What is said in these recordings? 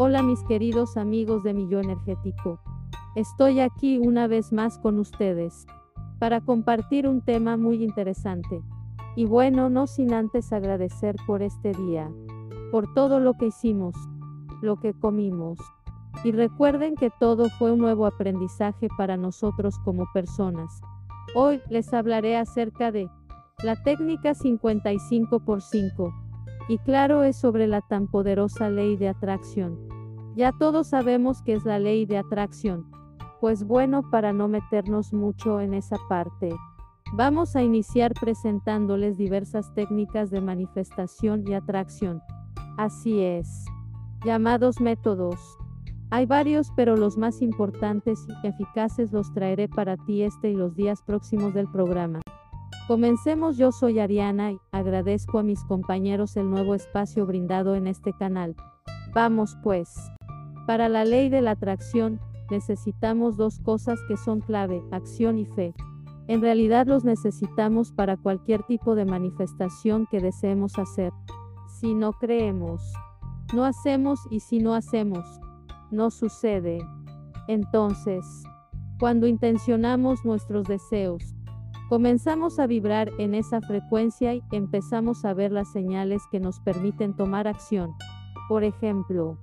Hola mis queridos amigos de Millón Energético. Estoy aquí una vez más con ustedes para compartir un tema muy interesante. Y bueno, no sin antes agradecer por este día, por todo lo que hicimos, lo que comimos. Y recuerden que todo fue un nuevo aprendizaje para nosotros como personas. Hoy les hablaré acerca de la técnica 55 por 5. Y claro es sobre la tan poderosa ley de atracción. Ya todos sabemos que es la ley de atracción. Pues bueno, para no meternos mucho en esa parte, vamos a iniciar presentándoles diversas técnicas de manifestación y atracción. Así es. Llamados métodos. Hay varios, pero los más importantes y eficaces los traeré para ti este y los días próximos del programa. Comencemos, yo soy Ariana y agradezco a mis compañeros el nuevo espacio brindado en este canal. Vamos pues. Para la ley de la atracción, necesitamos dos cosas que son clave, acción y fe. En realidad los necesitamos para cualquier tipo de manifestación que deseemos hacer. Si no creemos, no hacemos y si no hacemos, no sucede. Entonces, cuando intencionamos nuestros deseos, Comenzamos a vibrar en esa frecuencia y empezamos a ver las señales que nos permiten tomar acción. Por ejemplo,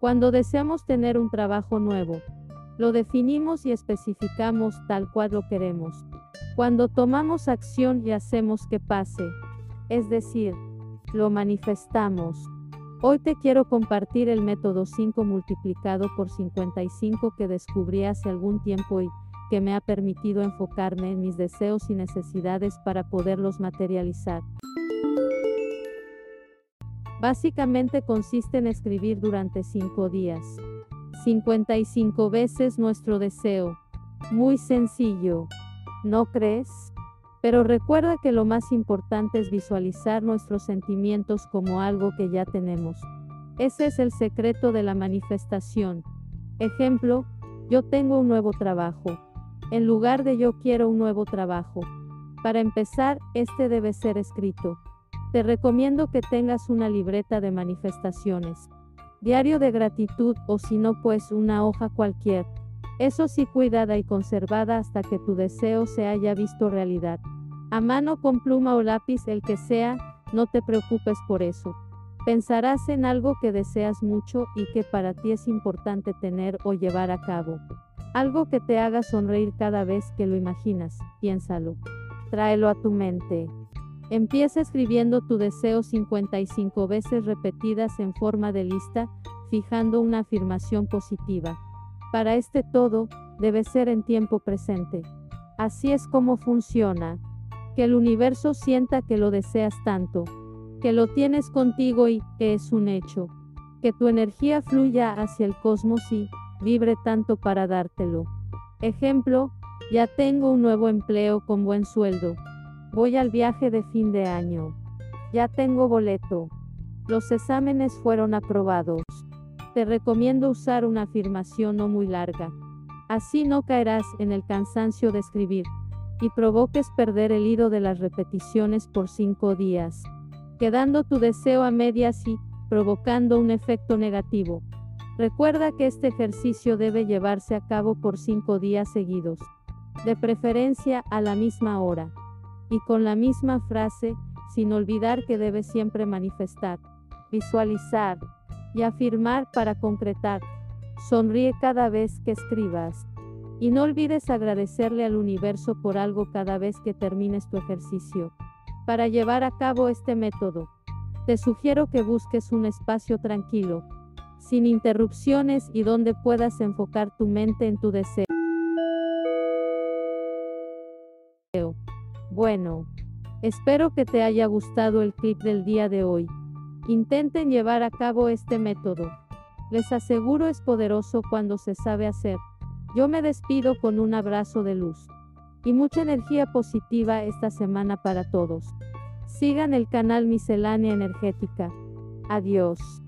cuando deseamos tener un trabajo nuevo, lo definimos y especificamos tal cual lo queremos. Cuando tomamos acción y hacemos que pase, es decir, lo manifestamos. Hoy te quiero compartir el método 5 multiplicado por 55 que descubrí hace algún tiempo y que me ha permitido enfocarme en mis deseos y necesidades para poderlos materializar. Básicamente consiste en escribir durante 5 días. 55 veces nuestro deseo. Muy sencillo. ¿No crees? Pero recuerda que lo más importante es visualizar nuestros sentimientos como algo que ya tenemos. Ese es el secreto de la manifestación. Ejemplo, yo tengo un nuevo trabajo en lugar de yo quiero un nuevo trabajo. Para empezar, este debe ser escrito. Te recomiendo que tengas una libreta de manifestaciones, diario de gratitud o si no pues una hoja cualquier. Eso sí cuidada y conservada hasta que tu deseo se haya visto realidad. A mano con pluma o lápiz el que sea, no te preocupes por eso. Pensarás en algo que deseas mucho y que para ti es importante tener o llevar a cabo. Algo que te haga sonreír cada vez que lo imaginas, piénsalo. Tráelo a tu mente. Empieza escribiendo tu deseo 55 veces repetidas en forma de lista, fijando una afirmación positiva. Para este todo, debe ser en tiempo presente. Así es como funciona. Que el universo sienta que lo deseas tanto, que lo tienes contigo y que es un hecho. Que tu energía fluya hacia el cosmos y, vibre tanto para dártelo. Ejemplo, ya tengo un nuevo empleo con buen sueldo. Voy al viaje de fin de año. Ya tengo boleto. Los exámenes fueron aprobados. Te recomiendo usar una afirmación no muy larga. Así no caerás en el cansancio de escribir y provoques perder el hilo de las repeticiones por cinco días, quedando tu deseo a medias y provocando un efecto negativo. Recuerda que este ejercicio debe llevarse a cabo por cinco días seguidos, de preferencia a la misma hora, y con la misma frase, sin olvidar que debes siempre manifestar, visualizar y afirmar para concretar. Sonríe cada vez que escribas. Y no olvides agradecerle al universo por algo cada vez que termines tu ejercicio. Para llevar a cabo este método, te sugiero que busques un espacio tranquilo, sin interrupciones y donde puedas enfocar tu mente en tu deseo. Bueno, espero que te haya gustado el clip del día de hoy. Intenten llevar a cabo este método. Les aseguro es poderoso cuando se sabe hacer. Yo me despido con un abrazo de luz y mucha energía positiva esta semana para todos. Sigan el canal Miscelánea Energética. Adiós.